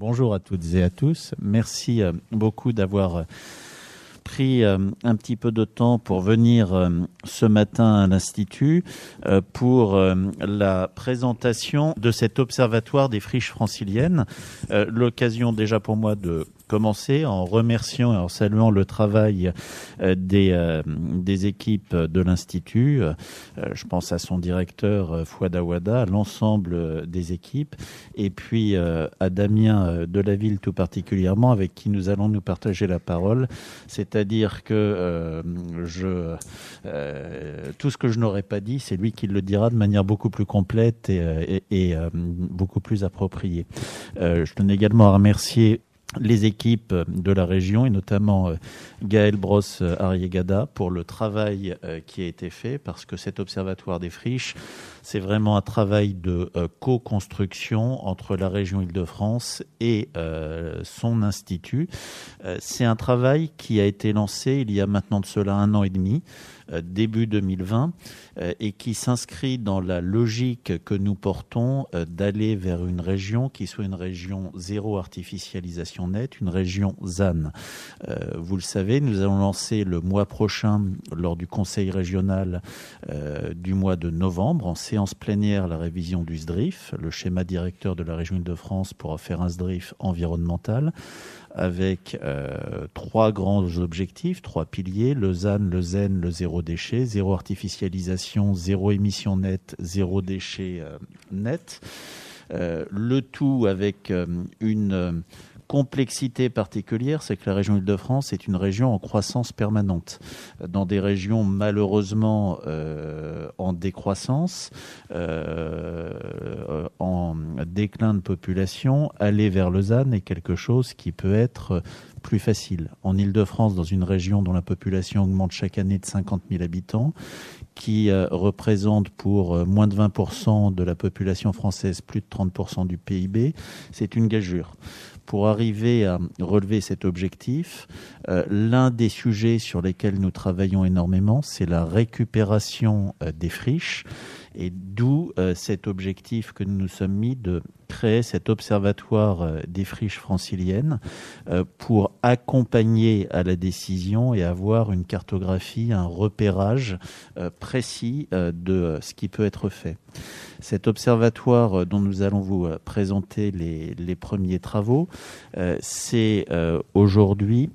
Bonjour à toutes et à tous. Merci euh, beaucoup d'avoir euh, pris euh, un petit peu de temps pour venir ce matin à l'Institut pour la présentation de cet observatoire des friches franciliennes. L'occasion déjà pour moi de commencer en remerciant et en saluant le travail euh, des, euh, des équipes de l'Institut. Euh, je pense à son directeur Fouad Awada, l'ensemble des équipes, et puis à Damien de la ville tout particulièrement, avec qui nous allons nous partager la parole. C'est-à-dire que je, tout ce que je n'aurais pas dit, c'est lui qui le dira de manière beaucoup plus complète et beaucoup plus appropriée. je tenais également à remercier les équipes de la région et notamment euh, Gaël Brosse euh, Ariegada pour le travail euh, qui a été fait parce que cet observatoire des friches, c'est vraiment un travail de co-construction entre la région Île-de-France et son institut. C'est un travail qui a été lancé il y a maintenant de cela un an et demi début 2020 euh, et qui s'inscrit dans la logique que nous portons euh, d'aller vers une région qui soit une région zéro artificialisation nette, une région ZAN. Vous le savez, nous allons lancer le mois prochain, lors du Conseil régional du mois de novembre, en séance plénière, la révision du SDRIF, le schéma directeur de la région Île-de-France pour faire un SDRIF environnemental avec euh, trois grands objectifs, trois piliers, le ZAN, le ZEN, le zéro déchet, zéro artificialisation, zéro émission nette, zéro déchet euh, net. Euh, le tout avec une complexité particulière, c'est que la région Île-de-France est une région en croissance permanente. Dans des régions malheureusement euh, en décroissance, euh, en déclin de population, aller vers Lausanne est quelque chose qui peut être plus facile. En Île-de-France, dans une région dont la population augmente chaque année de 50 000 habitants, qui euh, représente pour moins de 20% de la population française plus de 30% du PIB, c'est une gageure pour arriver à relever cet objectif, euh, l'un des sujets sur lesquels nous travaillons énormément, c'est la récupération euh, des friches. Et d'où euh, cet objectif que nous nous sommes mis de créer cet observatoire euh, des friches franciliennes euh, pour accompagner à la décision et avoir une cartographie, un repérage précis de ce qui peut être fait. Cet observatoire dont nous allons vous présenter les, les premiers travaux, c'est aujourd'hui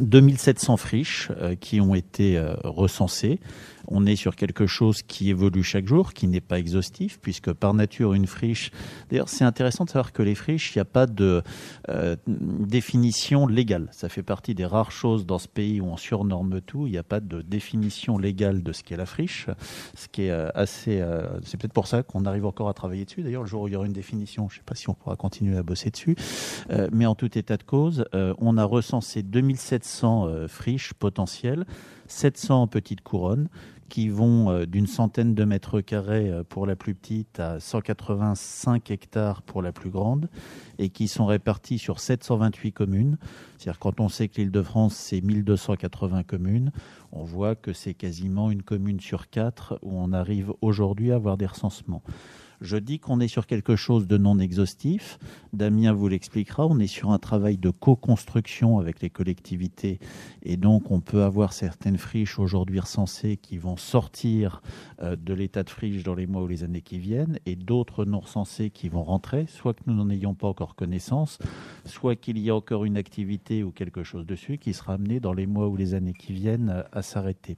2700 friches qui ont été recensées on est sur quelque chose qui évolue chaque jour, qui n'est pas exhaustif, puisque par nature, une friche. D'ailleurs, c'est intéressant de savoir que les friches, il n'y a pas de euh, définition légale. Ça fait partie des rares choses dans ce pays où on surnorme tout. Il n'y a pas de définition légale de ce qu'est la friche, ce qui est euh, assez. Euh, c'est peut-être pour ça qu'on arrive encore à travailler dessus. D'ailleurs, le jour où il y aura une définition, je ne sais pas si on pourra continuer à bosser dessus. mais en tout état de cause, on a recensé 2700 friches potentielles, 700 en petite couronne qui vont euh, d'une centaine de mètres carrés euh, pour la plus petite à 185 hectares pour la plus grande et qui sont répartis sur 728 communes. C'est-à-dire quand on sait que l'île de France, c'est 1280 communes, on voit que c'est quasiment une commune sur quatre où on arrive aujourd'hui à avoir des recensements. Je dis qu'on est sur quelque chose de non exhaustif. Damien vous l'expliquera. On est sur un travail de co-construction avec les collectivités. Et donc, on peut avoir certaines friches aujourd'hui recensées qui vont sortir euh, de l'état de friche dans les mois ou les années qui viennent, et d'autres non recensées qui vont rentrer, soit que nous n'en ayons pas encore connaissance, soit qu'il y a encore une activité ou quelque chose dessus qui sera amené dans les mois ou les années qui viennent à s'arrêter.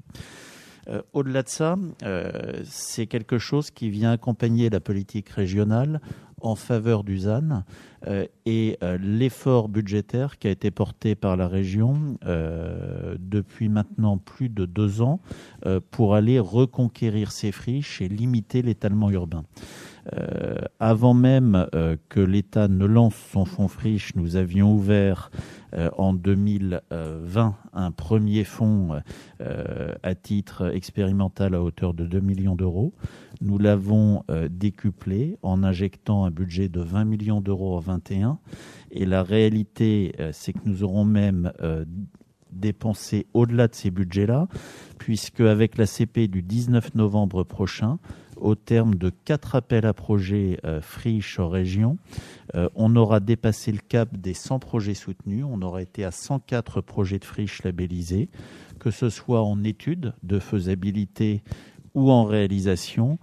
Euh, au-delà de ça, euh, c'est quelque chose qui vient accompagner la politique régionale en faveur du ZAN euh, et l'effort budgétaire qui a été porté par la région depuis maintenant plus de deux ans pour aller reconquérir ces friches et limiter l'étalement urbain. Avant même que l'État ne lance son fonds friche, nous avions ouvert euh, en 2020 un premier fonds euh, à titre expérimental à hauteur de 2 millions d'euros. Nous l'avons euh, décuplé en injectant un budget de 20 millions d'euros en 21. Et la réalité, c'est que nous aurons même dépensé au-delà de ces budgets-là, puisque avec la CP du 19 novembre prochain, au terme de quatre appels à projets euh, friches en région, euh, on aura dépassé le cap des 100 projets soutenus. On aura été à 104 projets de friches labellisés, que ce soit en études de faisabilité ou en réalisation,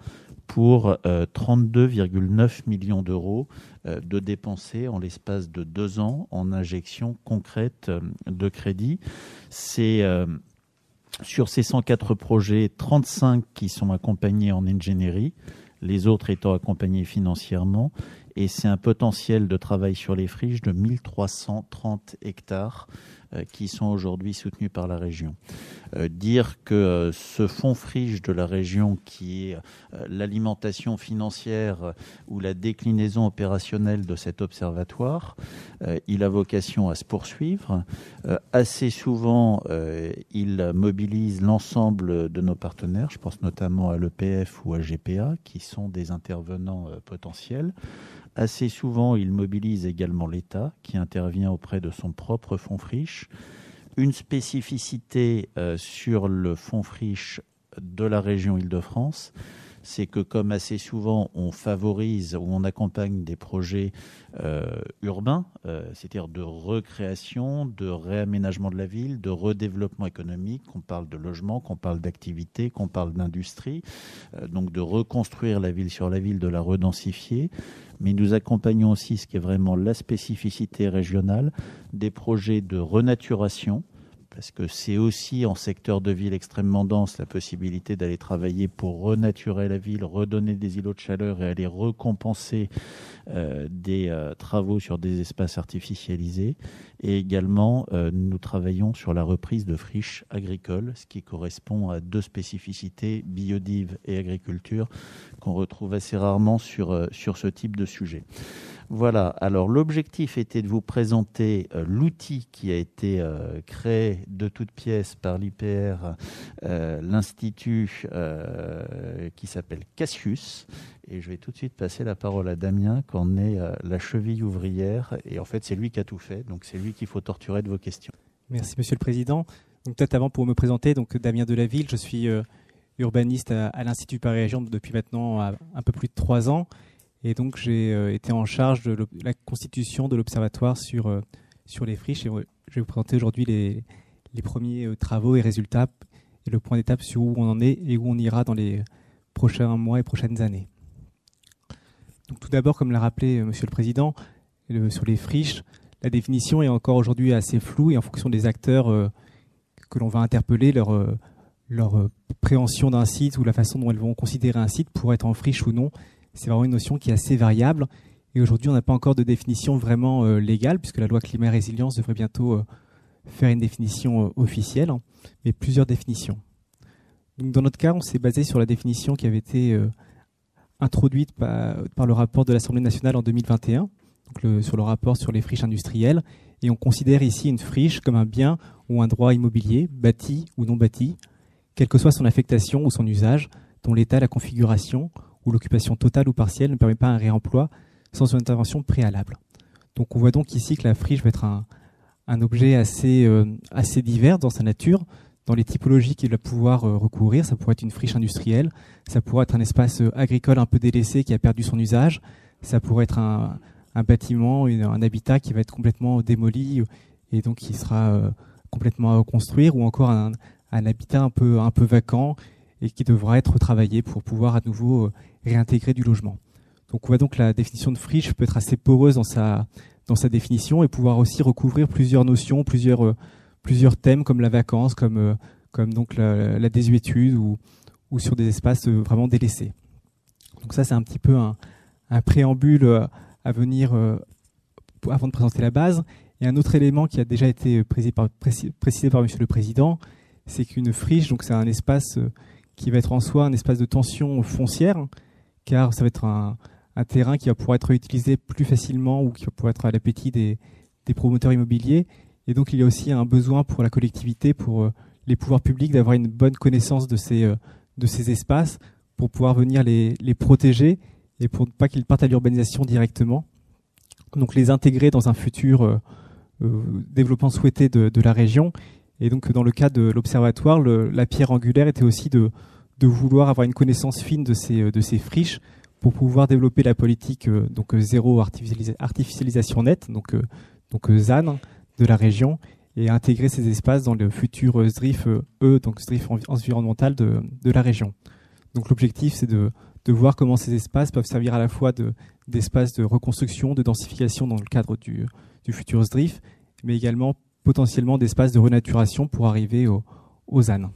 pour 32,9 millions d'euros de dépensés en l'espace de deux ans en injection concrète de crédit. C'est sur ces 104 projets, 35 qui sont accompagnés en ingénierie, les autres étant accompagnés financièrement. Et c'est un potentiel de travail sur les friches de 1330 hectares qui sont aujourd'hui soutenus par la région. Euh, dire que euh, ce fonds friche de la région, qui est l'alimentation financière ou la déclinaison opérationnelle de cet observatoire, il a vocation à se poursuivre. Assez souvent, il mobilise l'ensemble de nos partenaires, je pense notamment à l'EPF ou à GPA, qui sont des intervenants potentiels. Assez souvent, il mobilise également l'État qui intervient auprès de son propre fonds friche. Une spécificité euh, sur le fonds friche de la région Île-de-France, c'est que comme assez souvent on favorise ou on accompagne des projets euh, urbains, euh, c'est-à-dire de recréation, de réaménagement de la ville, de redéveloppement économique, qu'on parle de logement, qu'on parle d'activité, qu'on parle d'industrie, donc de reconstruire la ville sur la ville, de la redensifier. Mais nous accompagnons aussi ce qui est vraiment la spécificité régionale, des projets de renaturation, parce que c'est aussi en secteur de ville extrêmement dense la possibilité d'aller travailler pour renaturer la ville, redonner des îlots de chaleur et aller recompenser euh, des euh, travaux sur des espaces artificialisés. Et également, euh, nous travaillons sur la reprise de friches agricoles, ce qui correspond à deux spécificités, biodive et agriculture, qu'on retrouve assez rarement sur, sur ce type de sujet. Voilà, alors l'objectif était de vous présenter euh, l'outil qui a été euh, créé de toutes pièces par l'IPR, euh, l'Institut qui s'appelle Cassius. Et je vais tout de suite passer la parole à Damien, qu'on est la cheville ouvrière. Et en fait, c'est lui qui a tout fait, donc c'est lui qu'il faut torturer de vos questions. Merci, Monsieur le Président. Donc peut-être avant pour me présenter, donc Damien Delaville, je suis urbaniste à, l'Institut Paris-Région depuis maintenant un peu plus de trois ans. Et donc j'ai euh, été en charge de la constitution de l'observatoire sur, euh, sur les friches. Je vais vous présenter aujourd'hui les, les premiers euh, travaux et résultats et le point d'étape sur où on en est et où on ira dans les prochains mois et prochaines années. Donc tout d'abord, comme l'a rappelé Monsieur le Président, sur les friches, la définition est encore aujourd'hui assez floue et en fonction des acteurs que l'on va interpeller, leur, leur préhension d'un site ou la façon dont elles vont considérer un site pour être en friche ou non, c'est vraiment une notion qui est assez variable. Et aujourd'hui, on n'a pas encore de définition vraiment euh, légale, puisque la loi climat et résilience devrait bientôt euh, faire une définition euh, officielle, hein, mais plusieurs définitions. Donc, dans notre cas, on s'est basé sur la définition qui avait été introduite par, le rapport de l'Assemblée nationale en 2021, donc sur le rapport sur les friches industrielles. Et on considère ici une friche comme un bien ou un droit immobilier, bâti ou non bâti, quelle que soit son affectation ou son usage, dont l'état, la configuration où l'occupation totale ou partielle ne permet pas un réemploi sans une intervention préalable. Donc on voit donc ici que la friche va être un, objet assez, euh, assez divers dans sa nature, dans les typologies qu'il va pouvoir euh, recourir. Ça pourrait être une friche industrielle, ça pourrait être un espace euh, agricole un peu délaissé qui a perdu son usage, ça pourrait être un, bâtiment, un habitat qui va être complètement démoli et donc qui sera complètement à reconstruire, ou encore un, un habitat un peu, un peu vacant et qui devra être travaillé pour pouvoir à nouveau réintégrer du logement. Donc on voit donc la définition de friche peut être assez poreuse dans sa, dans sa définition et pouvoir aussi recouvrir plusieurs notions, plusieurs, euh, plusieurs thèmes comme la vacance, comme, euh, comme donc la, désuétude ou, ou sur des espaces euh, vraiment délaissés. Donc ça c'est un petit peu un, un préambule à venir avant de présenter la base. Et un autre élément qui a déjà été précisé par, précisé par Monsieur le Président, c'est qu'une friche, donc c'est un espace qui va être en soi un espace de tension foncière, car ça va être un, terrain qui va pouvoir être utilisé plus facilement ou qui va pouvoir être à l'appétit des, promoteurs immobiliers. Et donc il y a aussi un besoin pour la collectivité, pour euh, les pouvoirs publics, d'avoir une bonne connaissance de ces, euh, de ces espaces pour pouvoir venir les, protéger et pour ne pas qu'ils partent à l'urbanisation directement. Donc les intégrer dans un futur euh, développement souhaité de, la région et donc, dans le cas de l'observatoire, la pierre angulaire était aussi de, vouloir avoir une connaissance fine de ces, friches pour pouvoir développer la politique donc zéro artificialisation nette, donc, donc ZAN de la région, et intégrer ces espaces dans le futur SDRIF E, donc SDRIF environnemental de, la région. Donc l'objectif, c'est de, de voir comment ces espaces peuvent servir à la fois d'espaces de, reconstruction, de densification dans le cadre du, du futur SDRIF, mais également potentiellement d'espaces de renaturation pour arriver au, aux ânes.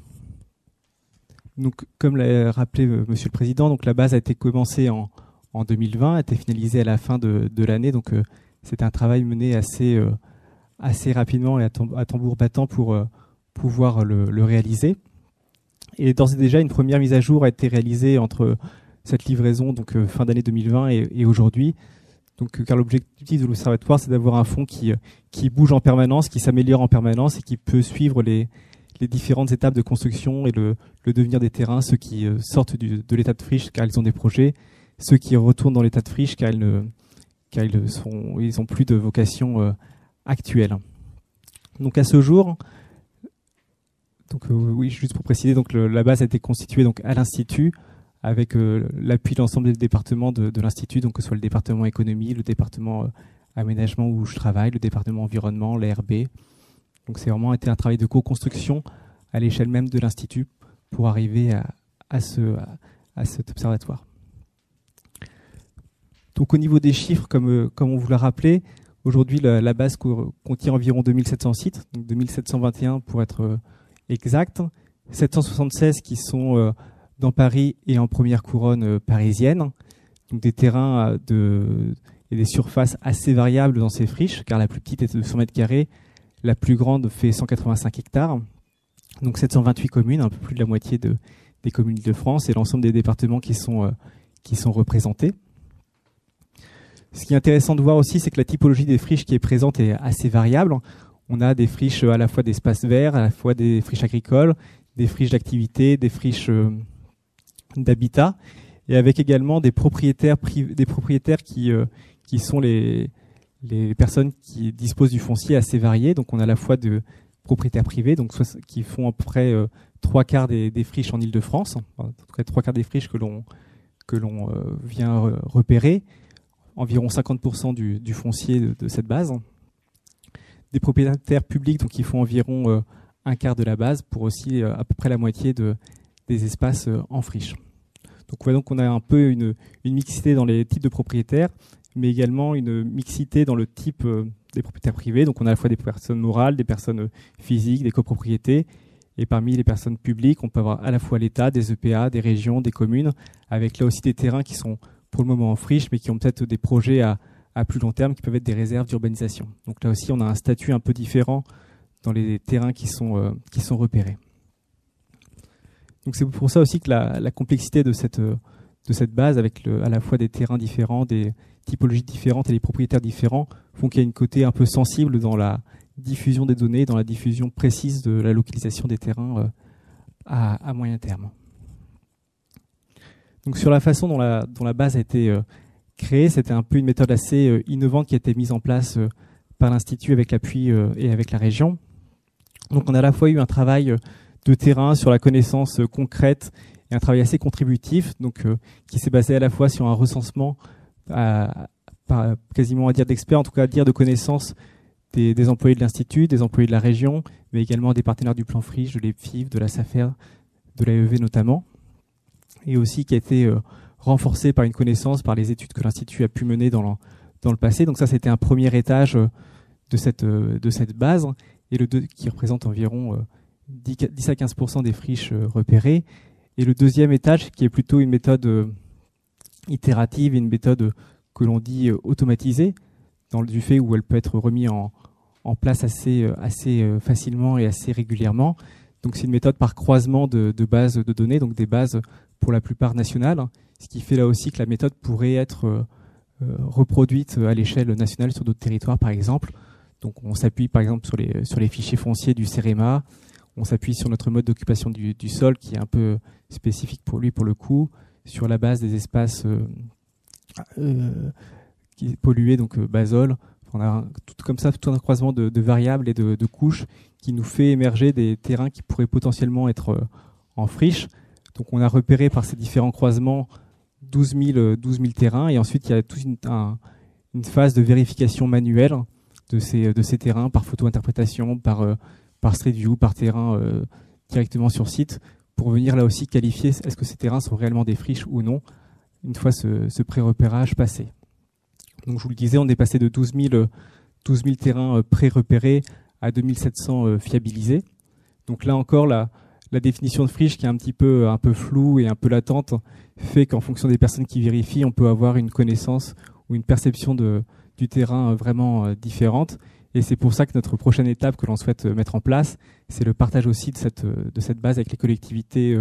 Donc, comme l'a rappelé euh, Monsieur le Président, donc la base a été commencée en, en 2020, a été finalisée à la fin de, l'année. Donc, euh, c'est un travail mené assez, euh, rapidement et à, tambour battant pour pouvoir le, réaliser. Et d'ores et déjà, une première mise à jour a été réalisée entre cette livraison, donc euh, fin d'année 2020 et, aujourd'hui. Donc, euh, car l'objectif de l'observatoire, c'est d'avoir un fonds qui, euh, qui bouge en permanence, qui s'améliore en permanence et qui peut suivre les, les différentes étapes de construction et le, le devenir des terrains, ceux qui sortent du, de l'état de friche car ils ont des projets, ceux qui retournent dans l'état de friche car ils ne car ils sont ils ont plus de vocation actuelle. Donc à ce jour, donc oui, juste pour préciser, donc la base a été constituée donc à l'institut avec euh, l'appui de l'ensemble des départements de, l'Institut, donc que ce soit le département économie, le département euh, aménagement où je travaille, le département environnement, l'ARB. Donc c'est vraiment été un travail de co-construction à l'échelle même de l'Institut pour arriver à, ce, à, cet observatoire. Donc au niveau des chiffres, comme, euh, comme on vous l'a rappelé, aujourd'hui la, base contient environ 2700 sites, donc 2721 pour être exact, 776 qui sont dans Paris et en première couronne euh, parisienne. Donc des terrains euh, de, et des surfaces assez variables dans ces friches, car la plus petite est de 100 mètres carrés, la plus grande fait 185 hectares. Donc 728 communes, un peu plus de la moitié de, des communes de France et l'ensemble des départements qui sont, euh, qui sont représentés. Ce qui est intéressant de voir aussi, c'est que la typologie des friches qui est présente est assez variable. On a des friches à la fois d'espaces verts, à la fois des friches agricoles, des friches d'activité, des friches d'habitat et avec également des propriétaires des propriétaires qui euh, qui sont les les personnes qui disposent du foncier assez varié. Donc on a à la fois de propriétaires privés, donc qui font à peu près euh, trois quarts des, friches en Île-de-France, en tout cas trois quarts des friches que l'on que l'on euh, vient repérer, environ 50% du, du foncier de, de, cette base. Des propriétaires publics, donc qui font environ un quart de la base, pour aussi à peu près la moitié de, des espaces en friche. Donc on voit donc qu'on a un peu une, mixité dans les types de propriétaires, mais également une mixité dans le type euh, des propriétaires privés. Donc on a à la fois des personnes morales, des personnes euh, physiques, des copropriétés. Et parmi les personnes publiques, on peut avoir à la fois l'État, des EPA, des régions, des communes, avec là aussi des terrains qui sont pour le moment en friche, mais qui ont peut-être des projets à, plus long terme qui peuvent être des réserves d'urbanisation. Donc là aussi, on a un statut un peu différent dans les terrains euh, qui sont repérés. C'est pour ça aussi que la, complexité de cette, base, avec à la fois des terrains différents, des typologies différentes et des propriétaires différents, font qu'il y a une côté un peu sensible dans la diffusion des données, dans la diffusion précise de la localisation des terrains euh, à, moyen terme. Donc sur la façon dont la, dont la base a été euh, créée, c'était un peu une méthode assez euh, innovante qui a été mise en place par l'Institut avec l'appui et avec la région. Donc on a à la fois eu un travail de terrain, sur la connaissance euh, concrète et un travail assez contributif, donc euh, qui s'est basé à la fois sur un recensement, quasiment à dire d'experts, en tout cas à dire de connaissances des, employés de l'institut, des employés de la région, mais également des partenaires du plan Friche, de l'EPFIF, de la SAFER, de l'AEV notamment, et aussi qui a été euh, renforcé par une connaissance, par les études que l'institut a pu mener dans le, dans le passé. Donc ça, c'était un premier étage de cette, de cette base, et le deux, qui représente environ 10 à 15 des friches euh, repérées. Et le deuxième étage, qui est plutôt une méthode euh, itérative, une méthode que l'on dit euh, automatisée, dans le du fait où elle peut être remise en, place assez, facilement et assez régulièrement. Donc c'est une méthode par croisement de, bases de données, donc des bases pour la plupart nationales, ce qui fait là aussi que la méthode pourrait être reproduite à l'échelle nationale sur d'autres territoires par exemple. Donc on s'appuie par exemple sur les, sur les fichiers fonciers du CEREMA, on s'appuie sur notre mode d'occupation du, sol qui est un peu spécifique pour lui pour le coup, sur la base des espaces euh, euh, donc euh, basol. On a tout comme ça tout un croisement de, variables et de, couches qui nous fait émerger des terrains qui pourraient potentiellement être en friche. Donc on a repéré par ces différents croisements 12 000, 12 000 terrains et ensuite il y a toute une, une phase de vérification manuelle de ces, de ces terrains par photo-interprétation, par, euh, par Street View, par terrain euh, directement sur site, pour venir là aussi qualifier est-ce que ces terrains sont réellement des friches ou non, une fois ce, pré-repérage passé. Donc je vous le disais, on est passé de 12 000, 12 000 terrains euh, pré-repérés à 2700 fiabilisés. Donc là encore, la, la définition de friche qui est un petit peu, un peu floue et un peu latente fait qu'en fonction des personnes qui vérifient, on peut avoir une connaissance ou une perception de, du terrain vraiment euh, différente. Et c'est pour ça que notre prochaine étape que l'on souhaite euh, mettre en place, c'est le partage aussi de cette, euh, de cette base avec les collectivités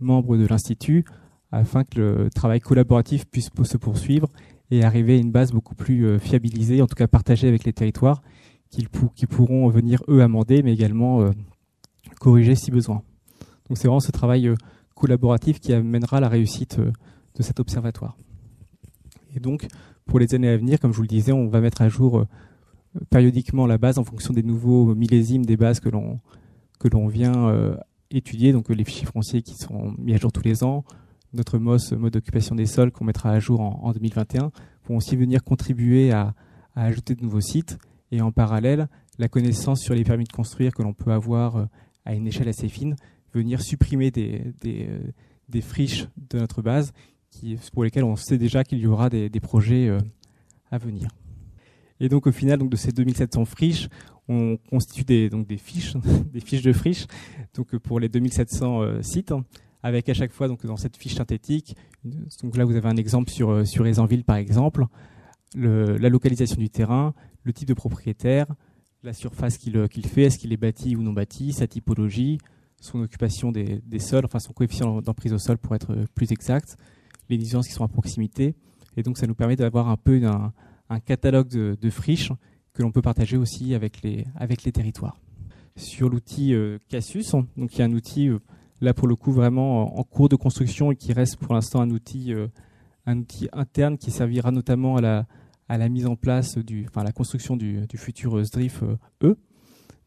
membres de l'Institut, afin que le travail collaboratif puisse se poursuivre et arriver à une base beaucoup plus fiabilisée, en tout cas partagée avec les territoires, qui, pourront venir eux amender, mais également corriger si besoin. Donc c'est vraiment ce travail collaboratif qui amènera la réussite de cet observatoire. Et donc, pour les années à venir, comme je vous le disais, on va mettre à jour euh, périodiquement la base en fonction des nouveaux millésimes des bases que l'on que l'on vient euh, étudier, donc les fichiers fonciers qui sont mis à jour tous les ans, notre MOS, mode d'occupation des sols, qu'on mettra à jour en, 2021, vont aussi venir contribuer à, ajouter de nouveaux sites. Et en parallèle, la connaissance sur les permis de construire que l'on peut avoir euh, à une échelle assez fine, venir supprimer des, des, des friches de notre base pour lesquels on sait déjà qu'il y aura des, projets euh, à venir. Et donc au final, donc de ces 2700 friches, on constitue des, donc des fiches, des fiches de friches, donc pour les 2700 euh, sites, avec à chaque fois donc dans cette fiche synthétique, donc là vous avez un exemple sur euh, sur Aisanville par exemple, la localisation du terrain, le type de propriétaire, la surface qu'il qu'il fait, est-ce qu'il est bâti ou non bâti, sa typologie, son occupation des, des sols, enfin son coefficient d'emprise au sol pour être plus exact, les licences qui sont à proximité. Et donc, ça nous permet d'avoir un peu un, catalogue de, friches que l'on peut partager aussi avec les, avec les territoires. Sur l'outil euh, Cassius, donc il y a un outil, euh, là pour le coup, vraiment en, cours de construction et qui reste pour l'instant un outil, euh, un outil interne qui servira notamment à la, à la mise en place, du, enfin, à la construction du, du futur SDRIF E.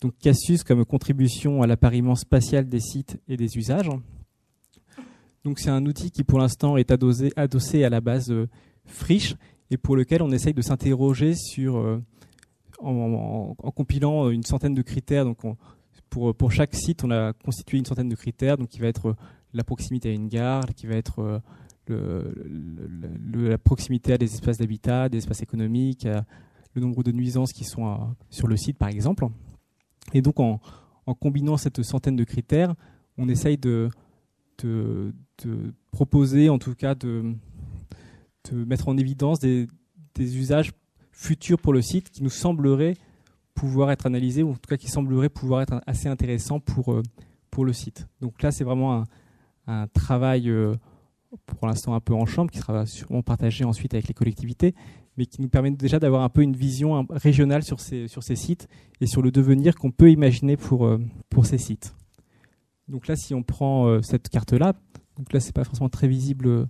Donc Cassius comme contribution à l'appariement spatial des sites et des usages. Donc c'est un outil qui pour l'instant est adossé, adossé à la base Friche et pour lequel on essaye de s'interroger sur euh, en, compilant une centaine de critères. Donc pour, pour chaque site, on a constitué une centaine de critères, donc qui va être la proximité à une gare, qui va être euh, la proximité à des espaces d'habitat, des espaces économiques, le nombre de nuisances qui sont sur le site par exemple. Et donc en, en, combinant cette centaine de critères, on essaye de, de, proposer, en tout cas de, mettre en évidence des, usages futurs pour le site qui nous sembleraient pouvoir être analysés, ou en tout cas qui sembleraient pouvoir être assez intéressants pour, euh, pour le site. Donc là, c'est vraiment un, travail, euh, pour l'instant un peu en chambre, qui sera sûrement partagé ensuite avec les collectivités, mais qui nous permet déjà d'avoir un peu une vision régionale sur ces, sur ces sites et sur le devenir qu'on peut imaginer pour, euh, pour ces sites. Donc là, si on prend cette carte-là, donc là, c'est pas forcément très visible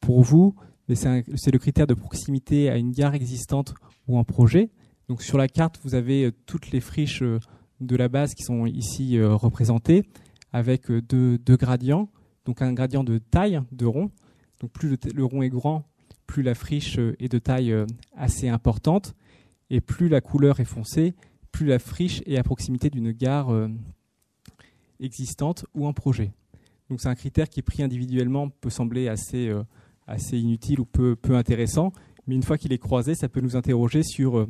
pour vous, c'est le critère de proximité à une gare existante ou en projet. Donc sur la carte, vous avez euh, toutes les friches de la base qui sont ici représentées, avec deux, gradients. Donc un gradient de taille de rond. Donc plus le, rond est grand, plus la friche est de taille assez importante, et plus la couleur est foncée, plus la friche est à proximité d'une gare existante ou en projet. Donc c'est un critère qui pris individuellement peut sembler assez, euh, assez inutile ou peu, intéressant, mais une fois qu'il est croisé, ça peut nous interroger sur, euh,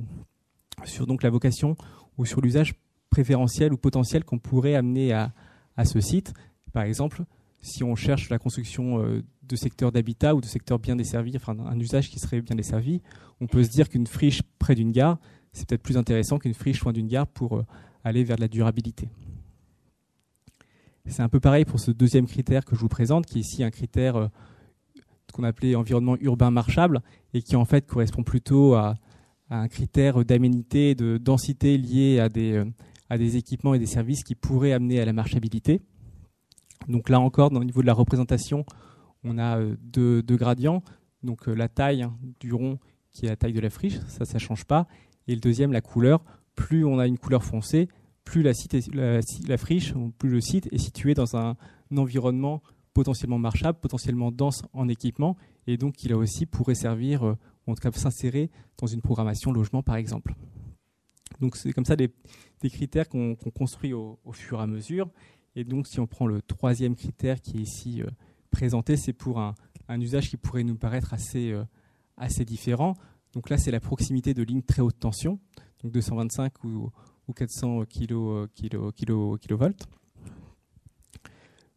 sur donc la vocation ou sur l'usage préférentiel ou potentiel qu'on pourrait amener à, à, ce site. Par exemple, si on cherche la construction euh, de secteurs d'habitat ou de secteurs bien desservis, enfin un usage qui serait bien desservi, on peut se dire qu'une friche près d'une gare, c'est peut-être plus intéressant qu'une friche loin d'une gare pour aller vers de la durabilité. C'est un peu pareil pour ce deuxième critère que je vous présente, qui est ici un critère euh, qu'on appelait environnement urbain marchable et qui en fait correspond plutôt à, un critère d'aménité, de densité lié à des, euh, à des équipements et des services qui pourraient amener à la marchabilité. Donc là encore, au niveau de la représentation, on a euh, deux, gradients. Donc la taille du rond qui est la taille de la friche, ça, ça ne change pas. Et le deuxième, la couleur. Plus on a une couleur foncée, plus la, friche, plus le site est situé dans un, environnement potentiellement marchable, potentiellement dense en équipement, et donc qui là aussi pourrait servir, euh, en tout cas s'insérer dans une programmation logement par exemple. Donc c'est comme ça des, critères qu'on construit au, fur et à mesure. Et donc si on prend le troisième critère qui est ici euh, présenté, c'est pour un, usage qui pourrait nous paraître assez, euh, assez différent. Donc là c'est la proximité de lignes très haute tension, donc 225 ou, ou 400 kilo, kilo, kilo.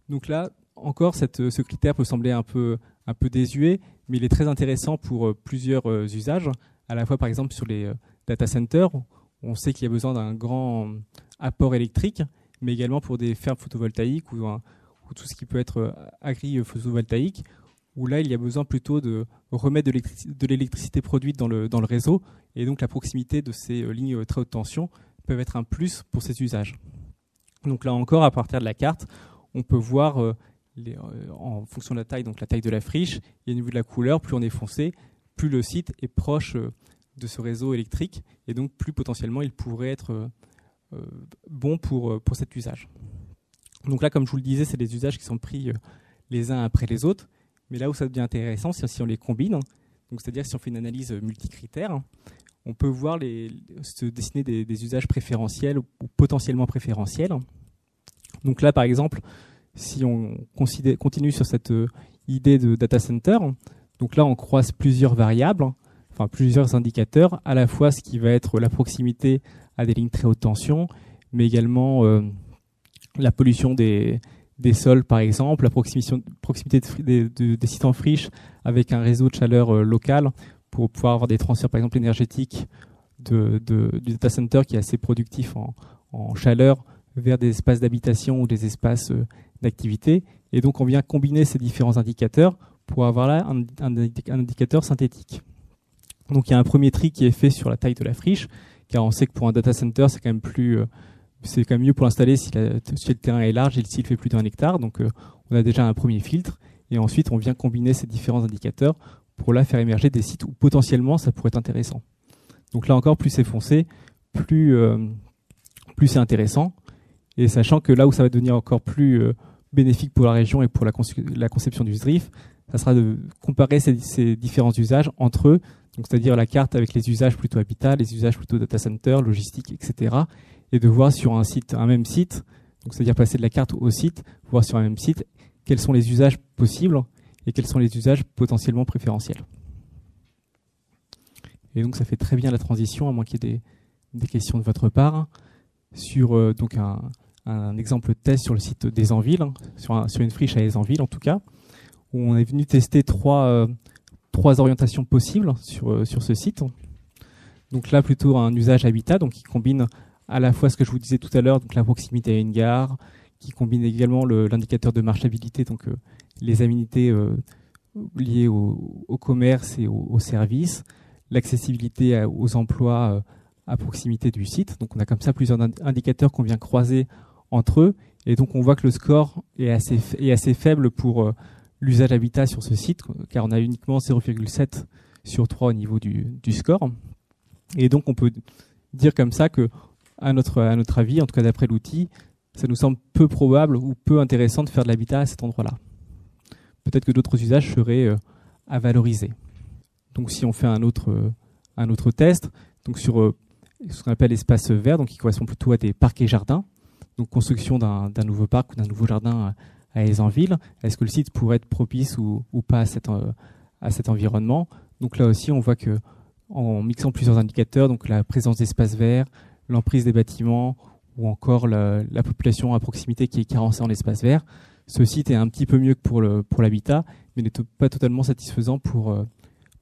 Donc là, encore, ce critère peut sembler un peu, un peu désuet, mais il est très intéressant pour euh, plusieurs euh, usages. À la fois, par exemple, sur les euh, data centers, on sait qu'il y a besoin d'un grand apport électrique, mais également pour des fermes photovoltaïques ou, tout ce qui peut être agri-photovoltaïque, où là, il y a besoin plutôt de remettre de l'électricité produite dans le, dans le réseau, et donc la proximité de ces lignes très haute tension peut être un plus pour ces usages. Donc là encore, à partir de la carte, on peut voir euh, euh, en fonction de la taille, donc la taille de la friche, et au niveau de la couleur, plus on est foncé, plus le site est proche euh, de ce réseau électrique, et donc plus potentiellement il pourrait être bon pour, cet usage. Donc là, comme je vous le disais, c'est des usages qui sont pris les uns après les autres, mais là où ça devient intéressant, c'est si on les combine, donc c'est-à-dire si on fait une analyse multicritère, on peut voir se dessiner des, des usages préférentiels ou potentiellement préférentiels. Donc là, par exemple, si on continue sur cette euh, idée de data center, donc là, on croise plusieurs variables, enfin plusieurs indicateurs, à la fois ce qui va être la proximité à des lignes très haute tension, mais également euh, la pollution des, sols, par exemple, la proximité, des sites en friche avec un réseau de chaleur euh, local pour pouvoir avoir des transferts, par exemple, énergétiques du data center qui est assez productif en chaleur vers des espaces d'habitation ou des espaces euh, d'activité. Et donc on vient combiner ces différents indicateurs pour avoir là un, indicateur synthétique. Donc il y a un premier tri qui est fait sur la taille de la friche, car on sait que pour un data center, c'est quand même plus, euh, c'est quand même mieux pour l'installer si, le terrain est large et s'il fait plus d'un hectare. Donc euh, on a déjà un premier filtre, et ensuite on vient combiner ces différents indicateurs pour là faire émerger des sites où potentiellement ça pourrait être intéressant. Donc là encore, plus c'est foncé, plus, plus c'est intéressant. Et sachant que là où ça va devenir encore plus euh, bénéfique pour la région et pour la, conception du SDRIF, ça sera de comparer ces, différents usages entre eux, c'est-à-dire la carte avec les usages plutôt habitat, les usages plutôt data center, logistique, etc. Et de voir sur un même site, c'est-à-dire passer de la carte au site, voir sur un même site quels sont les usages possibles et quels sont les usages potentiellement préférentiels. Et donc ça fait très bien la transition, à moins qu'il y ait des questions de votre part, sur euh, donc un, un exemple test sur le site des hein, sur, une friche à Envilles en tout cas, où on est venu tester trois, euh, orientations possibles sur, euh, sur ce site. Donc là, plutôt un usage habitat, donc qui combine à la fois ce que je vous disais tout à l'heure, donc la proximité à une gare, qui combine également l'indicateur de marchabilité, donc les aménités liées au, au, commerce et aux au services, l'accessibilité aux emplois à proximité du site. Donc on a comme ça plusieurs indicateurs qu'on vient croiser entre eux. Et donc on voit que le score est assez, faible pour euh, l'usage habitat sur ce site, car on a uniquement 0,7 sur 3 au niveau du, score. Et donc on peut dire comme ça que, à notre, à notre avis, en tout cas d'après l'outil, ça nous semble peu probable ou peu intéressant de faire de l'habitat à cet endroit-là. Peut-être que d'autres usages seraient euh, à valoriser. Donc si on fait un autre, euh, un autre test, donc sur ce qu'on appelle espace vert, donc qui correspond plutôt à des parcs et jardins, donc construction d'un nouveau parc ou d'un nouveau jardin à Aisanville. Est-ce que le site pourrait être propice ou, pas à cet, euh, à cet environnement? Donc là aussi, on voit que en mixant plusieurs indicateurs, donc la présence d'espaces verts, l'emprise des bâtiments ou encore la, population à proximité qui est carencée en espace vert, ce site est un petit peu mieux que pour l'habitat, pour mais n'est pas totalement satisfaisant pour, euh,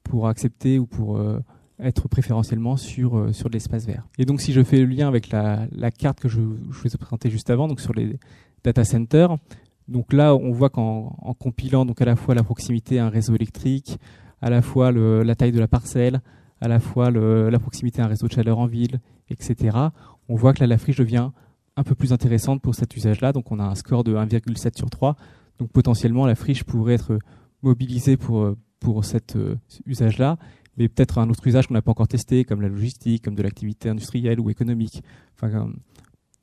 pour accepter ou pour euh, être préférentiellement sur, euh, sur de l'espace vert. Et donc si je fais le lien avec la, carte que je, vous ai présentée juste avant, donc sur les data centers, donc là on voit qu'en en compilant donc à la fois la proximité à un réseau électrique, à la fois la taille de la parcelle, à la fois la proximité à un réseau de chaleur en ville, etc., on voit que là la friche devient un peu plus intéressante pour cet usage-là. Donc on a un score de 1,7 sur 3. Donc potentiellement la friche pourrait être mobilisée pour, pour cet euh, usage-là mais peut-être un autre usage qu'on n'a pas encore testé, comme la logistique, comme de l'activité industrielle ou économique. Enfin,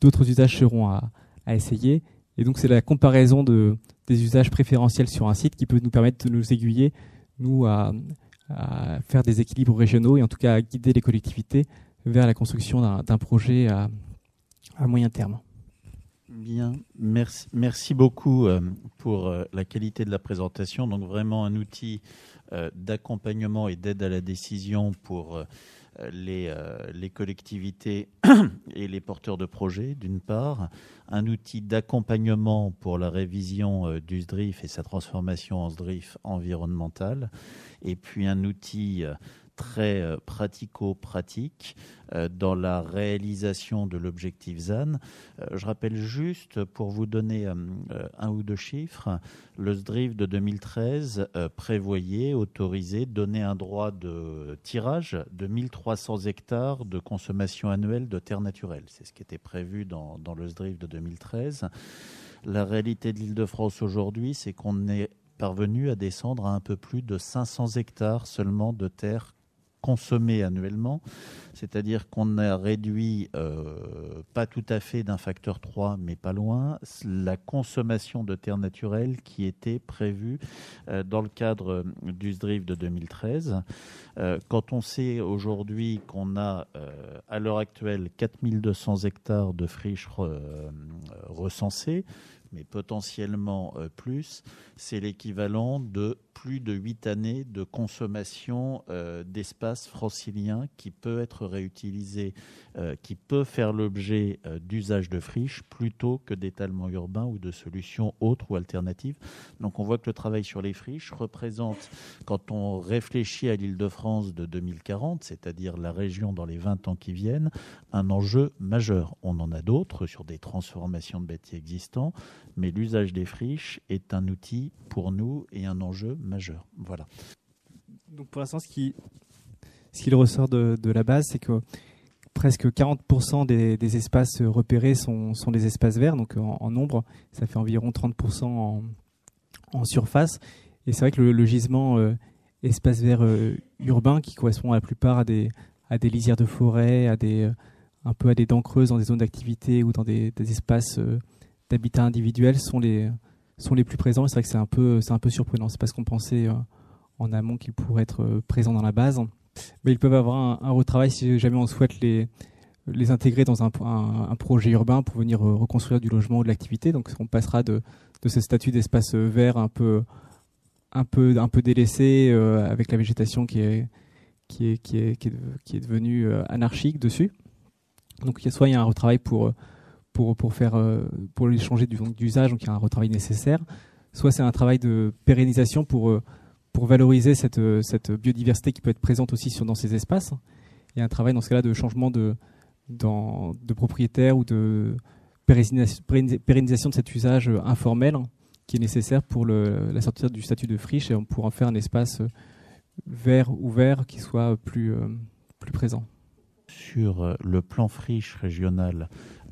d'autres usages seront à, essayer. Et donc, c'est la comparaison de, des usages préférentiels sur un site qui peut nous permettre de nous aiguiller, nous, à, faire des équilibres régionaux et en tout cas à guider les collectivités vers la construction d'un projet à, moyen terme. Bien, merci, beaucoup euh, pour euh, la qualité de la présentation. Donc vraiment un outil d'accompagnement et d'aide à la décision pour les, les, collectivités et les porteurs de projets, d'une part, un outil d'accompagnement pour la révision du SDRIF et sa transformation en SDRIF environnemental, et puis un outil très euh, pratico-pratique euh, dans la réalisation de l'objectif ZAN. Euh, je rappelle juste, pour vous donner un ou deux chiffres, le SDRIF de 2013 prévoyait, autorisait, donner un droit de tirage de 1300 hectares de consommation annuelle de terres naturelles. C'est ce qui était prévu dans, dans le SDRIF de 2013. La réalité de l'Île-de-France aujourd'hui, c'est qu'on est parvenu à descendre à un peu plus de 500 hectares seulement de terres consommé annuellement, c'est-à-dire qu'on a réduit, euh, pas tout à fait d'un facteur 3, mais pas loin, la consommation de terres naturelles qui était prévue euh, dans le cadre du SDRIF de 2013. Euh, quand on sait aujourd'hui qu'on a à l'heure actuelle 4200 hectares de friches recensées, mais potentiellement euh, plus, c'est l'équivalent de plus de 8 années de consommation euh, d'espace francilien qui peut être réutilisé, euh, qui peut faire l'objet d'usage de friches plutôt que d'étalement urbain ou de solutions autres ou alternatives. Donc on voit que le travail sur les friches représente, quand on réfléchit à l'île de France de 2040, c'est-à-dire la région dans les 20 ans qui viennent, un enjeu majeur. On en a d'autres sur des transformations de bâtis existants, mais l'usage des friches est un outil pour nous et un enjeu majeur. Donc pour l'instant, ce qui, ce qui ressort de, la base, c'est que presque 40% des, espaces repérés sont, des espaces verts, donc en, nombre, ça fait environ 30% en, surface. Et c'est vrai que le, gisement euh, espace vert euh, urbain, qui correspond à la plupart à des, des lisières de forêt, à des, un peu à des dents creuses dans des zones d'activité ou dans des, espaces euh, d'habitat individuel sont les, sont les plus présents. C'est vrai que c'est un peu, c'est un peu surprenant. C'est parce qu'on pensait euh, en amont qu'ils pourraient être euh, présents dans la base. Mais ils peuvent avoir un, retravail si jamais on souhaite les, les intégrer dans un, projet urbain pour venir euh, reconstruire du logement ou de l'activité. Donc on passera de, de ce statut d'espace vert un peu, un peu, un peu délaissé avec la végétation qui est, qui est, qui est, qui est, devenue anarchique dessus. Donc soit il y a un retravail pour pour, pour, faire, euh, pour les changer d'usage, donc il y a un retravail nécessaire. Soit c'est un travail de pérennisation pour, euh, pour valoriser cette, euh, cette biodiversité qui peut être présente aussi sur, dans ces espaces. Il y a un travail dans ce cas-là de changement de, de propriétaire ou de pérennisation de cet usage informel qui est nécessaire pour le, la sortie du statut de friche et pour en faire un espace vert ouvert qui soit plus, plus présent. Sur le plan friche régional,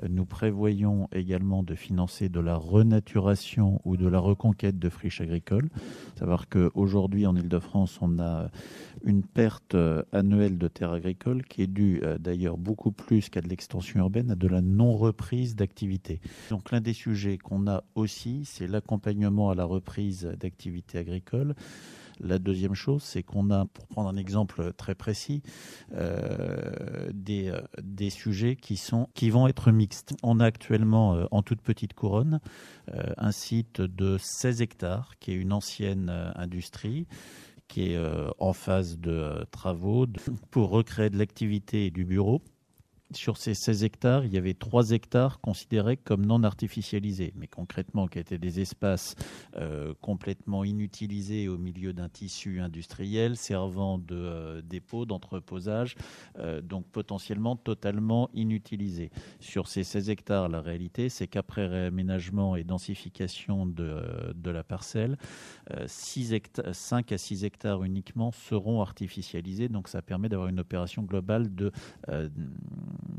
nous prévoyons également de financer de la renaturation ou de la reconquête de friches agricoles. Savoir qu'aujourd'hui, en Ile-de-France, on a une perte euh, annuelle de terres agricoles qui est due euh, d'ailleurs beaucoup plus qu'à de l'extension urbaine, à de la non-reprise d'activité. Donc l'un des sujets qu'on a aussi, c'est l'accompagnement à la reprise d'activité agricole. La deuxième chose, c'est qu'on a, pour prendre un exemple très précis, euh, des, euh, des sujets qui vont être mixtes. On a actuellement, euh, en toute petite couronne, un site de 16 hectares, qui est une ancienne industrie qui est en phase de travaux pour recréer de l'activité et du bureau sur ces 16 hectares, il y avait 3 hectares considérés comme non artificialisés, mais concrètement qui étaient des espaces euh, complètement inutilisés au milieu d'un tissu industriel servant de euh, dépôt, d'entreposage, euh, donc potentiellement totalement inutilisés. Sur ces 16 hectares, la réalité, c'est qu'après réaménagement et densification de, la parcelle, 6 hectares, 5 à 6 hectares uniquement seront artificialisés, donc ça permet d'avoir une opération globale de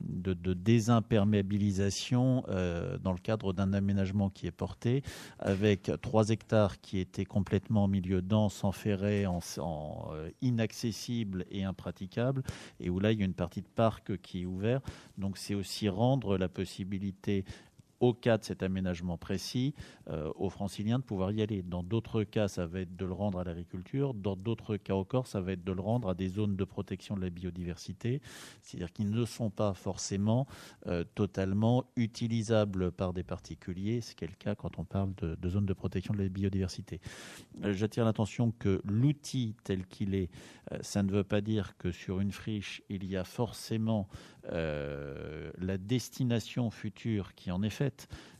de, désimperméabilisation euh, dans le cadre d'un aménagement qui est porté, avec 3 hectares qui étaient complètement en milieu dense, en, en euh, inaccessible et impraticable, et où là il y a une partie de parc qui est ouvert. Donc c'est aussi rendre la possibilité au cas de cet aménagement précis, euh, aux franciliens de pouvoir y aller. Dans d'autres cas, ça va être de le rendre à l'agriculture. Dans d'autres cas encore, ça va être de le rendre à des zones de protection de la biodiversité. C'est-à-dire qu'ils ne sont pas forcément euh, totalement utilisables par des particuliers, ce qui est le cas quand on parle de, zones de protection de la biodiversité. Euh, j'attire l'attention que l'outil tel qu'il est, ça ne veut pas dire que sur une friche, il y a forcément la destination future qui en est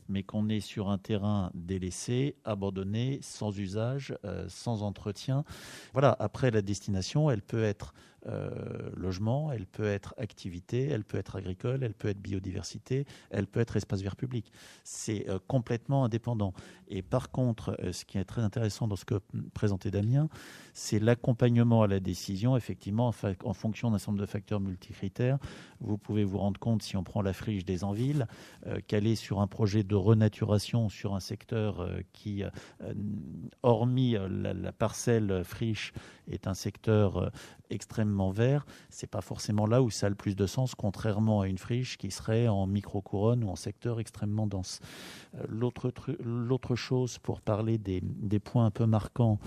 mais qu'on est sur un terrain délaissé, abandonné, sans usage, euh, sans entretien. Voilà, après la destination, elle peut être euh, logement, elle peut être activité, elle peut être agricole, elle peut être biodiversité, elle peut être espace vert public. C'est euh, complètement indépendant. Et par contre, euh, ce qui est très intéressant dans ce que présentait Damien, c'est l'accompagnement à la décision, effectivement, en, fonction d'un certain nombre de facteurs multicritères. Vous pouvez vous rendre compte, si on prend la friche des Envilles, qu'elle est sur un projet de renaturation sur un secteur qui, hormis la, parcelle friche, est un secteur extrêmement vert, c'est pas forcément là où ça a le plus de sens, contrairement à une friche qui serait en micro-couronne ou en secteur extrêmement dense. Euh, l'autre chose pour parler des, points un peu marquants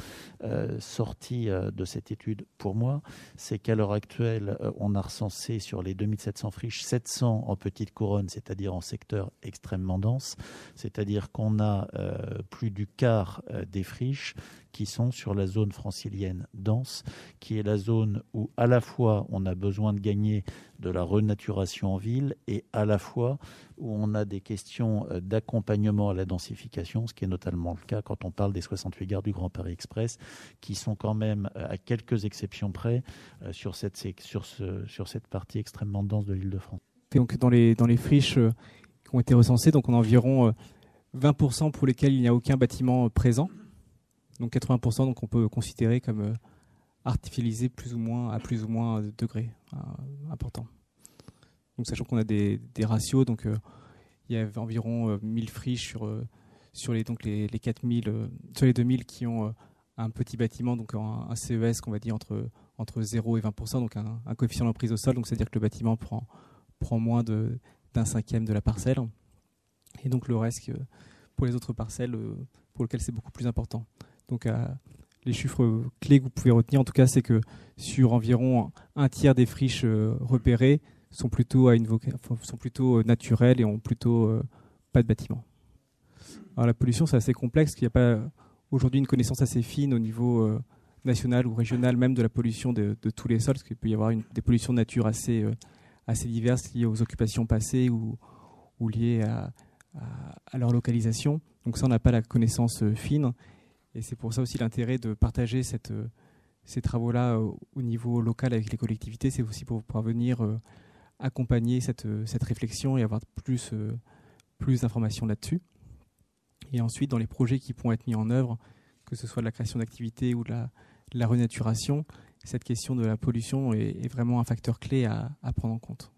euh, sortis euh, de cette étude pour moi, c'est qu'à l'heure actuelle, on a recensé sur les 2700 friches 700 en petite couronne, c'est-à-dire en secteur extrêmement dense, c'est-à-dire qu'on a plus du quart des friches qui sont sur la zone francilienne dense, qui est la zone où à la fois on a besoin de gagner de la renaturation en ville et à la fois où on a des questions euh, d'accompagnement à la densification, ce qui est notamment le cas quand on parle des 68 gares du Grand Paris Express, qui sont quand même, euh, à quelques exceptions près, euh, sur cette, partie extrêmement dense de l'île de France. Donc dans les, dans les friches qui ont été recensées, donc on a environ 20% pour lesquels il n'y a aucun bâtiment présent donc 80%, donc on peut considérer comme euh, artificialisé plus ou moins à plus ou moins de degrés euh, importants. Donc sachant qu'on a des, ratios, donc euh, il y a environ 1000 friches sur, sur les, donc les, 4000, sur les 2000 qui ont un petit bâtiment, donc un, CES qu'on va dire entre, entre 0 et 20%, donc un, coefficient d'emprise au sol, donc c'est-à-dire que le bâtiment prend, prend moins d'un cinquième de la parcelle. Et donc le reste, pour les autres parcelles, pour lesquelles c'est beaucoup plus important. Donc, euh, les chiffres clés que vous pouvez retenir, en tout cas, c'est que sur environ un tiers des friches euh, repérées sont plutôt, à une sont plutôt euh, naturelles et ont plutôt pas de bâtiment. Alors, la pollution, c'est assez complexe, qu'il n'y a pas aujourd'hui une connaissance assez fine au niveau national ou régional, même de la pollution de, tous les sols, parce qu'il peut y avoir des pollutions de nature assez, assez diverses liées aux occupations passées ou, liées à, leur localisation. Donc ça, on n'a pas la connaissance fine. Et c'est pour ça aussi l'intérêt de partager euh, ces travaux-là euh, au niveau local avec les collectivités. C'est aussi pour pouvoir venir euh, accompagner cette, réflexion et avoir plus, d'informations là-dessus. Et ensuite, dans les projets qui pourront être mis en œuvre, que ce soit de la création d'activités ou de la, renaturation, cette question de la pollution est, vraiment un facteur clé à, à prendre en compte.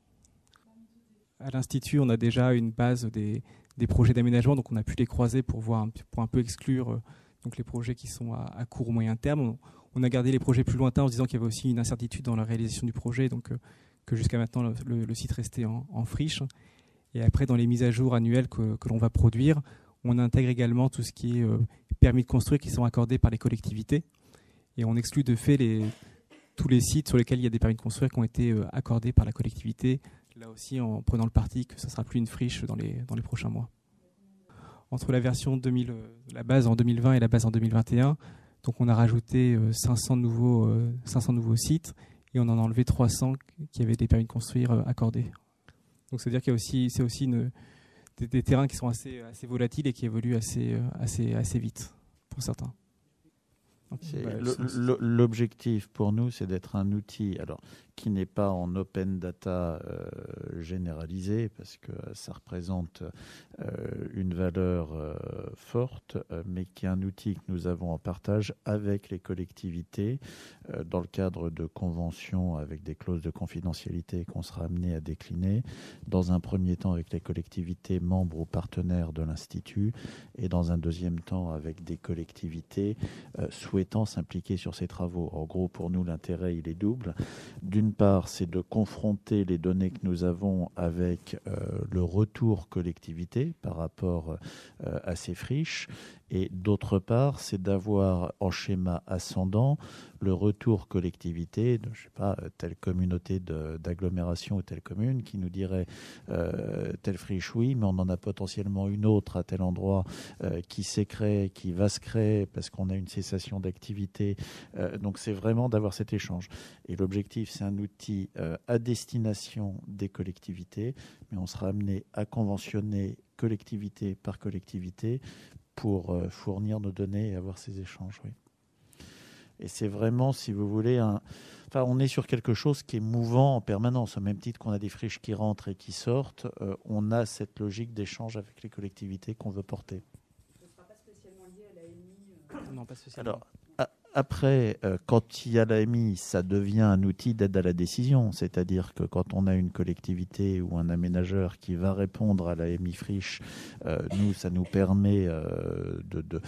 À l'Institut, on a déjà une base des, des projets d'aménagement, donc on a pu les croiser pour, voir, pour un peu exclure donc les projets qui sont à, court ou moyen terme. On, a gardé les projets plus lointains en disant qu'il y avait aussi une incertitude dans la réalisation du projet, donc euh, que jusqu'à maintenant le, site restait en, friche. Et après, dans les mises à jour annuelles que, l'on va produire, on intègre également tout ce qui est euh, permis de construire qui sont accordés par les collectivités. Et on exclut de fait tous les sites sur lesquels il y a des permis de construire qui ont été euh, accordés par la collectivité, là aussi en prenant le parti que ça ne sera plus une friche dans les prochains mois entre la version 2000, euh, la base en 2020 et la base en 2021. Donc on a rajouté 500 euh, nouveaux, 500 euh, nouveaux sites et on en a enlevé 300 qui avaient des permis de construire accordés. Donc c'est-à-dire qu'il y a aussi, c'est aussi une, des, terrains qui sont assez, assez volatiles et qui évoluent assez, assez, assez vite pour certains. L'objectif pour nous, c'est d'être un outil alors, qui n'est pas en open data euh, généralisé, parce que ça représente euh, une valeur euh, forte, mais qui est un outil que nous avons en partage avec les collectivités dans le cadre de conventions avec des clauses de confidentialité qu'on sera amené à décliner, dans un premier temps avec les collectivités membres ou partenaires de l'Institut, et dans un deuxième temps avec des collectivités souhaitant s'impliquer sur ces travaux. En gros, pour nous, l'intérêt, il est double. Part, c'est de confronter les données que nous avons avec le retour collectivité par rapport à ces friches. Et d'autre part, c'est d'avoir en schéma ascendant le retour collectivité, de, je sais pas, euh, telle communauté d'agglomération ou telle commune qui nous dirait euh, telle friche, oui, mais on en a potentiellement une autre à tel endroit euh, qui s'est qui va se créer parce qu'on a une cessation d'activité. donc c'est vraiment d'avoir cet échange. Et l'objectif, c'est un outil à destination des collectivités, mais on sera amené à conventionner collectivité par collectivité pour fournir nos données et avoir ces échanges. Oui. Et c'est vraiment, si vous voulez, un... enfin, on est sur quelque chose qui est mouvant en permanence. Au même titre qu'on a des friches qui rentrent et qui sortent, euh, on a cette logique d'échange avec les collectivités qu'on veut porter. Ce ne sera pas spécialement lié à l'AMI euh, Non, pas spécialement. Alors, après, euh, quand il y a l'AMI, ça devient un outil d'aide à la décision. C'est-à-dire que quand on a une collectivité ou un aménageur qui va répondre à l'AMI friche, euh, nous, ça nous permet euh, de,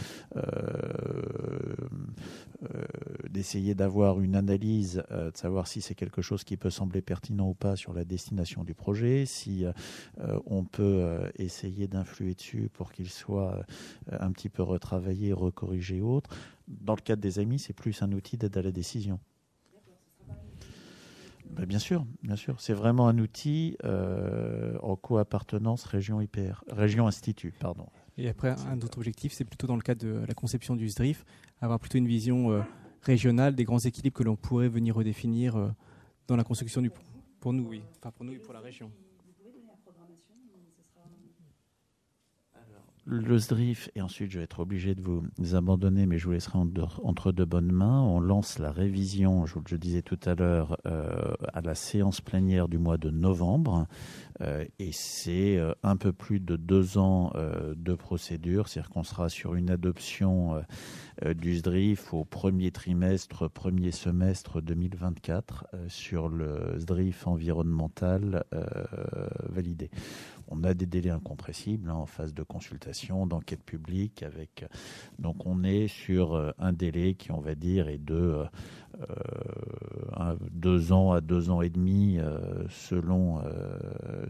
d'essayer d'avoir une analyse, de savoir si c'est quelque chose qui peut sembler pertinent ou pas sur la destination du projet, si on peut essayer d'influer dessus pour qu'il soit un petit peu retravaillé, recorrigé autre dans le cadre des amis, c'est plus un outil d'aide à la décision. Ben, bien sûr, bien sûr. C'est vraiment un outil euh, en co-appartenance région IPR, région institut, pardon. Et après, un autre objectif, c'est plutôt dans le cadre de la conception du SDRIF, avoir plutôt une vision euh, régionale des grands équilibres que l'on pourrait venir redéfinir euh, dans la construction du. Pour nous, oui. Enfin, pour nous et pour la région. Le SDRIF, et ensuite je vais être obligé de vous abandonner, mais je vous laisserai entre deux bonnes mains. On lance la révision, je, disais tout à l'heure, euh, à la séance plénière du mois de novembre. Euh, et c'est euh, un peu plus de deux ans de procédure, c'est-à-dire qu'on sera sur une adoption du SDRIF au premier trimestre, premier semestre 2024 sur le SDRIF environnemental validé on a des délais incompressibles hein, en phase de consultation, d'enquête publique. Avec, donc on est sur euh, un délai qui, on va dire, est de euh, deux ans à deux ans et demi euh, selon,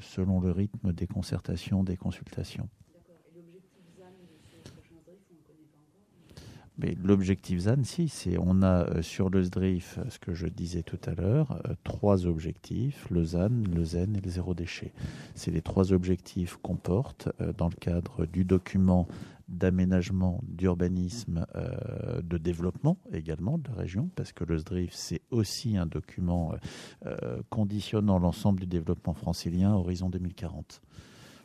selon le rythme des concertations, des consultations. Mais l'objectif ZAN, si, c'est on a euh, sur le SDRIF, ce que je disais tout à l'heure, euh, trois objectifs, le ZAN, le ZEN et le zéro déchet. C'est les trois objectifs qu'on porte euh, dans le cadre du document d'aménagement, d'urbanisme, de développement également de la région, parce que le SDRIF, c'est aussi un document conditionnant l'ensemble du développement francilien horizon 2040.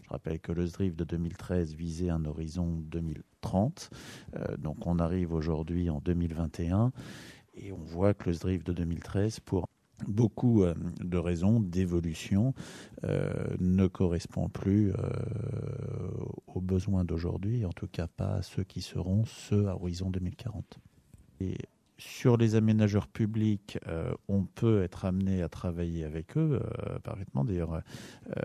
Je rappelle que le SDRIF de 2013 visait un horizon 2030. Euh, donc on arrive aujourd'hui en 2021 et on voit que le SDRIF de 2013, pour beaucoup euh, de raisons d'évolution, euh, ne correspond plus aux besoins d'aujourd'hui, en tout cas pas à ceux qui seront ceux à horizon 2040. Et sur les aménageurs publics, euh, on peut être amené à travailler avec eux, euh, parfaitement. D'ailleurs, euh,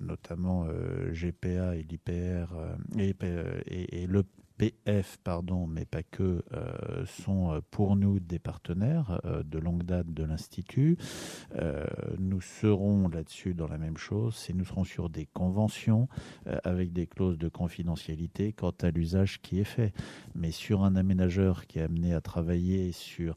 notamment GPA et l'IPR et, le PF, pardon, mais pas que, euh, sont euh, pour nous des partenaires euh, de longue date de l'Institut. nous serons là-dessus dans la même chose, et nous serons sur des conventions avec des clauses de confidentialité quant à l'usage qui est fait. Mais sur un aménageur qui est amené à travailler sur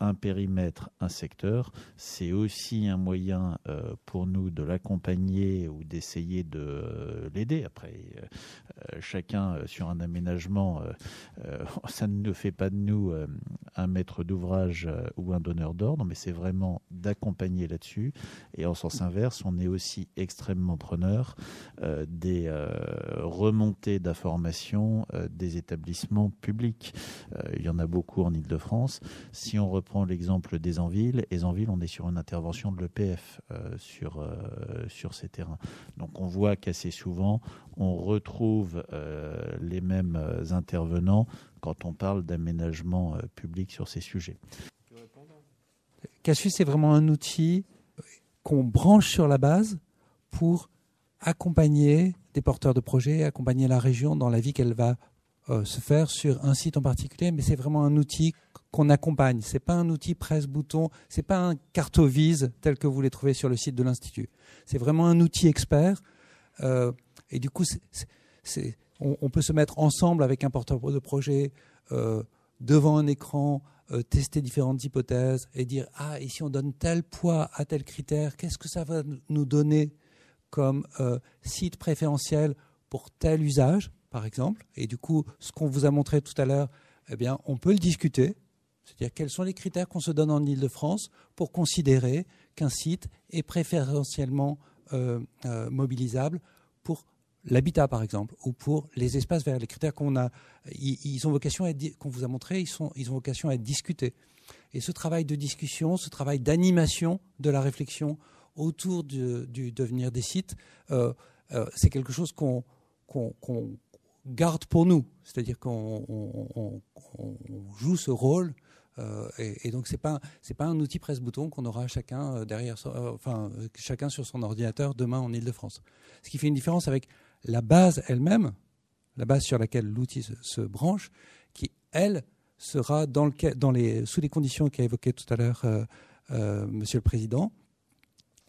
un périmètre, un secteur, c'est aussi un moyen pour nous de l'accompagner ou d'essayer de l'aider. Après, chacun sur un aménagement euh, euh, ça ne fait pas de nous euh, un maître d'ouvrage ou un donneur d'ordre, mais c'est vraiment d'accompagner là-dessus. Et en sens inverse, on est aussi extrêmement preneur des remontées d'informations des établissements publics. il y en a beaucoup en Ile-de-France. Si on reprend l'exemple des Envilles, les Envilles, on est sur une intervention de l'EPF sur, sur ces terrains. Donc on voit qu'assez souvent, on retrouve les mêmes intervenants quand on parle d'aménagement euh, public sur ces sujets. Casus, c'est vraiment un outil qu'on branche sur la base pour accompagner des porteurs de projets, accompagner la région dans la vie qu'elle va se faire sur un site en particulier, mais c'est vraiment un outil qu'on accompagne. C'est pas un outil presse-bouton, c'est pas un cartovise tel que vous les trouvez sur le site de l'institut. C'est vraiment un outil expert. et du coup, on, peut se mettre ensemble avec un porteur de projet devant un écran, euh, tester différentes hypothèses et dire ah et si on donne tel poids à tel critère, qu'est-ce que ça va nous donner comme euh, site préférentiel pour tel usage, par exemple? Et du coup, ce qu'on vous a montré tout à l'heure, eh bien, on peut le discuter. C'est-à-dire quels sont les critères qu'on se donne en Ile-de-France pour considérer qu'un site est préférentiellement euh, mobilisable pour l'habitat, par exemple, ou pour les espaces verts. Les critères qu'on a, ils, ont vocation qu'on vous a montré, ils, sont, ils ont vocation à être discutés. Et ce travail de discussion, ce travail d'animation de la réflexion autour du, devenir des sites, euh, euh, c'est quelque chose qu'on garde pour nous. C'est-à-dire qu'on joue ce rôle. Euh, et, donc c'est pas pas un outil presse-bouton qu'on aura chacun derrière, enfin chacun sur son ordinateur demain en Ile-de-France. Ce qui fait une différence avec la base elle-même, la base sur laquelle l'outil se, branche, qui, elle, sera dans le, dans les, sous les conditions qu'a évoquées tout à l'heure euh, euh, Monsieur le Président,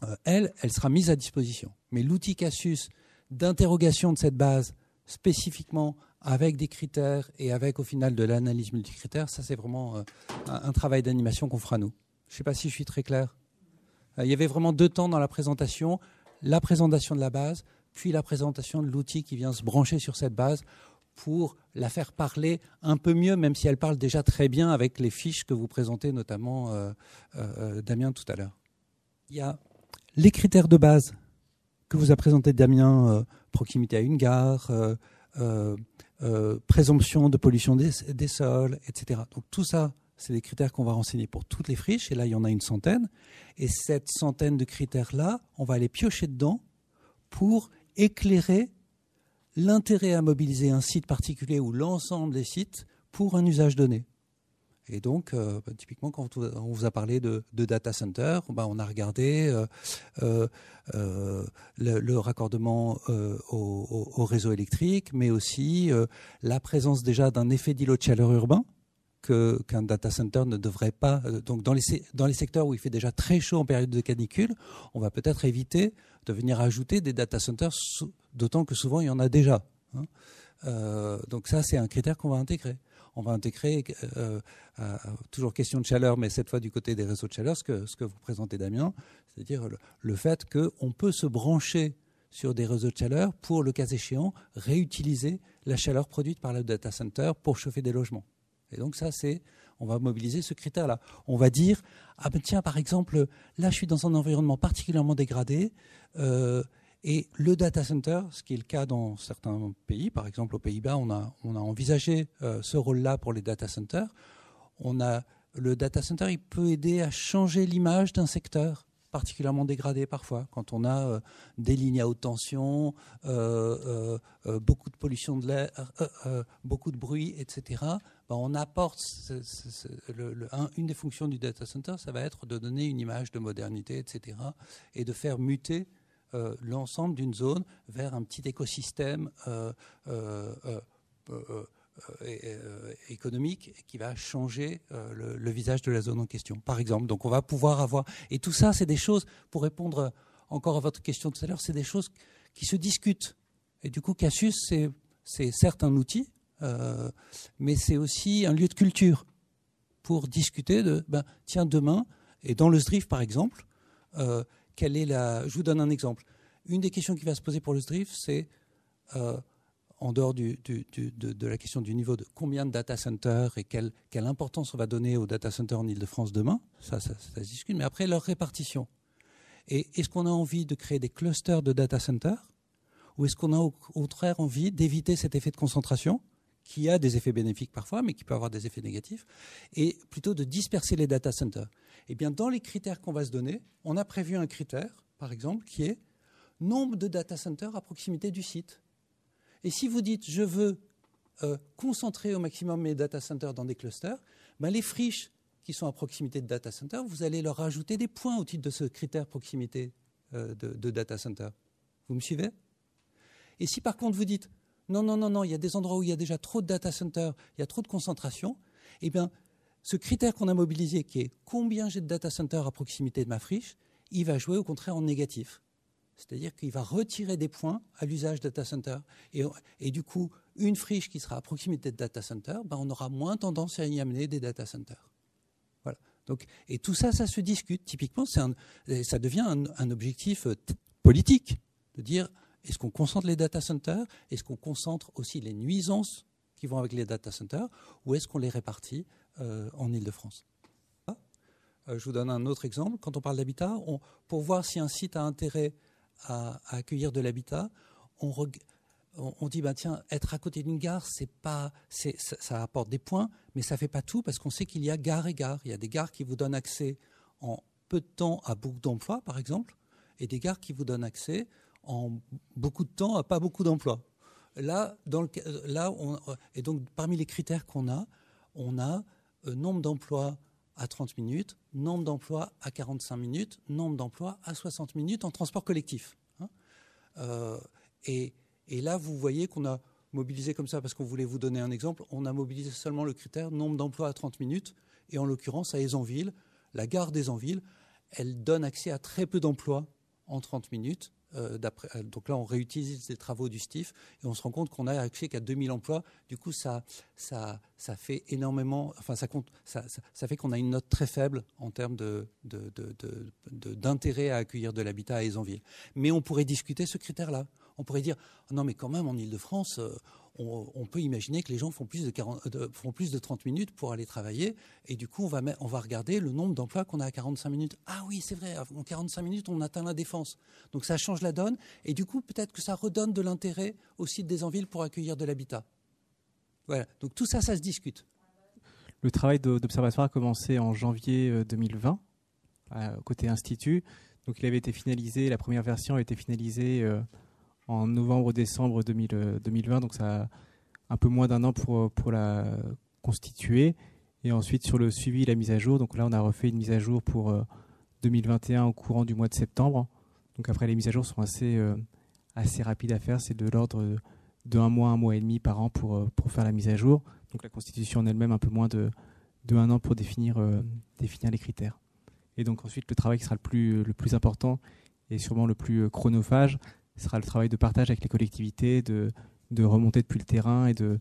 euh, elle, elle sera mise à disposition. Mais l'outil Casus d'interrogation de cette base spécifiquement avec des critères et avec au final de l'analyse multicritère, ça c'est vraiment un, travail d'animation qu'on fera nous. Je ne sais pas si je suis très clair. il y avait vraiment deux temps dans la présentation. La présentation de la base, puis la présentation de l'outil qui vient se brancher sur cette base pour la faire parler un peu mieux, même si elle parle déjà très bien avec les fiches que vous présentez, notamment euh, euh, Damien tout à l'heure. Il y a les critères de base que vous a présenté Damien, euh, proximité à une gare, présomption de pollution des, sols, etc. Donc tout ça, c'est des critères qu'on va renseigner pour toutes les friches, et là il y en a une centaine. Et cette centaine de critères-là, on va les piocher dedans pour éclairer l'intérêt à mobiliser un site particulier ou l'ensemble des sites pour un usage donné. Et donc, euh, bah, typiquement, quand on vous a parlé de, data center, bah, on a regardé euh, euh, le, raccordement au, réseau électrique, mais aussi la présence déjà d'un effet d'îlot de chaleur urbain qu'un data center ne devrait pas. donc, dans les, secteurs où il fait déjà très chaud en période de canicule, on va peut-être éviter de venir ajouter des data centers, d'autant que souvent il y en a déjà. Hein. Euh, donc ça, c'est un critère qu'on va intégrer. On va intégrer, euh, toujours question de chaleur, mais cette fois du côté des réseaux de chaleur, ce que, ce que vous présentez Damien, c'est-à-dire le, le, fait qu'on peut se brancher sur des réseaux de chaleur pour, le cas échéant, réutiliser la chaleur produite par le data center pour chauffer des logements. Et donc ça, c'est on va mobiliser ce critère-là. On va dire, ah ben tiens, par exemple, là, je suis dans un environnement particulièrement dégradé, euh, et le data center, ce qui est le cas dans certains pays, par exemple aux Pays-Bas, on a, on a envisagé euh, ce rôle-là pour les data centers. On a, le data center, il peut aider à changer l'image d'un secteur particulièrement dégradé parfois, quand on a euh, des lignes à haute tension, beaucoup de pollution de l'air, beaucoup de bruit, etc. Ben, on apporte une des fonctions du data center, ça va être de donner une image de modernité, etc. et de faire muter l'ensemble d'une zone vers un petit écosystème euh, euh, économique qui va changer euh, le, visage de la zone en question, par exemple. Donc on va pouvoir avoir... Et tout ça, c'est des choses, pour répondre encore à votre question tout à l'heure, c'est des choses qui se discutent. Et du coup, Cassius, c'est certes un outil, mais c'est aussi un lieu de culture pour discuter de, ben, tiens, demain, et dans le SDRIF par exemple, quelle est la... Je vous donne un exemple. Une des questions qui va se poser pour le SDRIF, c'est en dehors de, la question du niveau de combien de data centers et quelle, importance on va donner aux data centers en Ile-de-France demain, ça, ça, se discute, mais après leur répartition. Et est-ce qu'on a envie de créer des clusters de data centers ou est-ce qu'on a au contraire envie d'éviter cet effet de concentration qui a des effets bénéfiques parfois, mais qui peut avoir des effets négatifs, et plutôt de disperser les data centers Eh bien, dans les critères qu'on va se donner, on a prévu un critère, par exemple, qui est nombre de data centers à proximité du site. Et si vous dites je veux euh, concentrer au maximum mes data centers dans des clusters, ben les friches qui sont à proximité de data centers, vous allez leur ajouter des points au titre de ce critère proximité euh, de, data center. Vous me suivez? Et si par contre vous dites non, non, non, non, il y a des endroits où il y a déjà trop de data centers, il y a trop de concentration, eh bien, ce critère qu'on a mobilisé, qui est combien j'ai de data centers à proximité de ma friche, il va jouer au contraire en négatif. C'est-à-dire qu'il va retirer des points à l'usage data center. Et, du coup, une friche qui sera à proximité de data center, ben on aura moins tendance à y amener des data centers. Voilà. Donc, et tout ça, ça se discute. Typiquement, ça devient un, un objectif euh, politique de dire est-ce qu'on concentre les data centers? Est-ce qu'on concentre aussi les nuisances qui vont avec les data centers? Ou est-ce qu'on les répartit euh, en Ile-de-France euh, Je vous donne un autre exemple. Quand on parle d'habitat, pour voir si un site a intérêt à, accueillir de l'habitat, on, dit bah, tiens, être à côté d'une gare, c'est pas, ça, apporte des points, mais ça fait pas tout parce qu'on sait qu'il y a gare et gare. Il y a des gares qui vous donnent accès en peu de temps à beaucoup d'emplois, par exemple, et des gares qui vous donnent accès en beaucoup de temps à pas beaucoup d'emplois. Là, on, et donc parmi les critères qu'on a, on a euh, nombre d'emplois à 30 minutes, nombre d'emplois à 45 minutes, nombre d'emplois à 60 minutes en transport collectif. Hein. Euh, et, là, vous voyez qu'on a mobilisé comme ça, parce qu'on voulait vous donner un exemple, on a mobilisé seulement le critère nombre d'emplois à 30 minutes, et en l'occurrence à Aizanville, la gare d'Aizanville, elle donne accès à très peu d'emplois en 30 minutes, euh, euh, donc là, on réutilise les travaux du STIF et on se rend compte qu'on a accès qu'à 2000 emplois. Du coup, ça, ça, ça fait énormément, enfin, ça, compte, ça, fait qu'on a une note très faible en termes d'intérêt de, à accueillir de l'habitat à Aizanville. Mais on pourrait discuter ce critère-là. On pourrait dire, non, mais quand même, en Ile-de-France, euh, on, peut imaginer que les gens font plus de, 40, font plus de 30 minutes pour aller travailler, et du coup, on va, on va regarder le nombre d'emplois qu'on a à 45 minutes. Ah oui, c'est vrai, en 45 minutes, on atteint la défense. Donc ça change la donne, et du coup, peut-être que ça redonne de l'intérêt au site des Envilles pour accueillir de l'habitat. Voilà, donc tout ça, ça se discute. Le travail d'observatoire a commencé en janvier 2020, euh, côté Institut. Donc il avait été finalisé, la première version a été finalisée euh, en novembre-décembre 2020, donc ça a un peu moins d'un an pour, la constituer. Et ensuite sur le suivi la mise à jour, donc là on a refait une mise à jour pour 2021 euh, au courant du mois de septembre. Donc après les mises à jour sont assez, euh, assez rapides à faire, c'est de l'ordre de un mois, un mois et demi par an pour, euh, pour faire la mise à jour. Donc la constitution en elle-même un peu moins de, de un an pour définir, définir les critères. Et donc ensuite le travail qui sera le plus, le plus important et sûrement le plus chronophage, ce sera le travail de partage avec les collectivités, de, de remonter depuis le terrain et, de,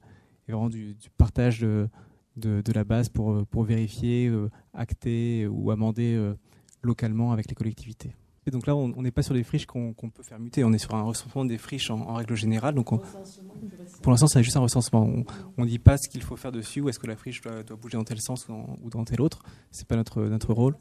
vraiment du, partage de, de, la base pour, pour vérifier, euh, acter ou amender euh, localement avec les collectivités. Et donc là, on n'est pas sur des friches qu'on peut faire muter, on est sur un recensement des friches en, règle générale. Donc pour l'instant, c'est juste un recensement. On ne dit pas ce qu'il faut faire dessus ou est-ce que la friche doit, bouger dans tel sens ou dans, ou dans tel autre. Ce n'est pas notre, notre rôle.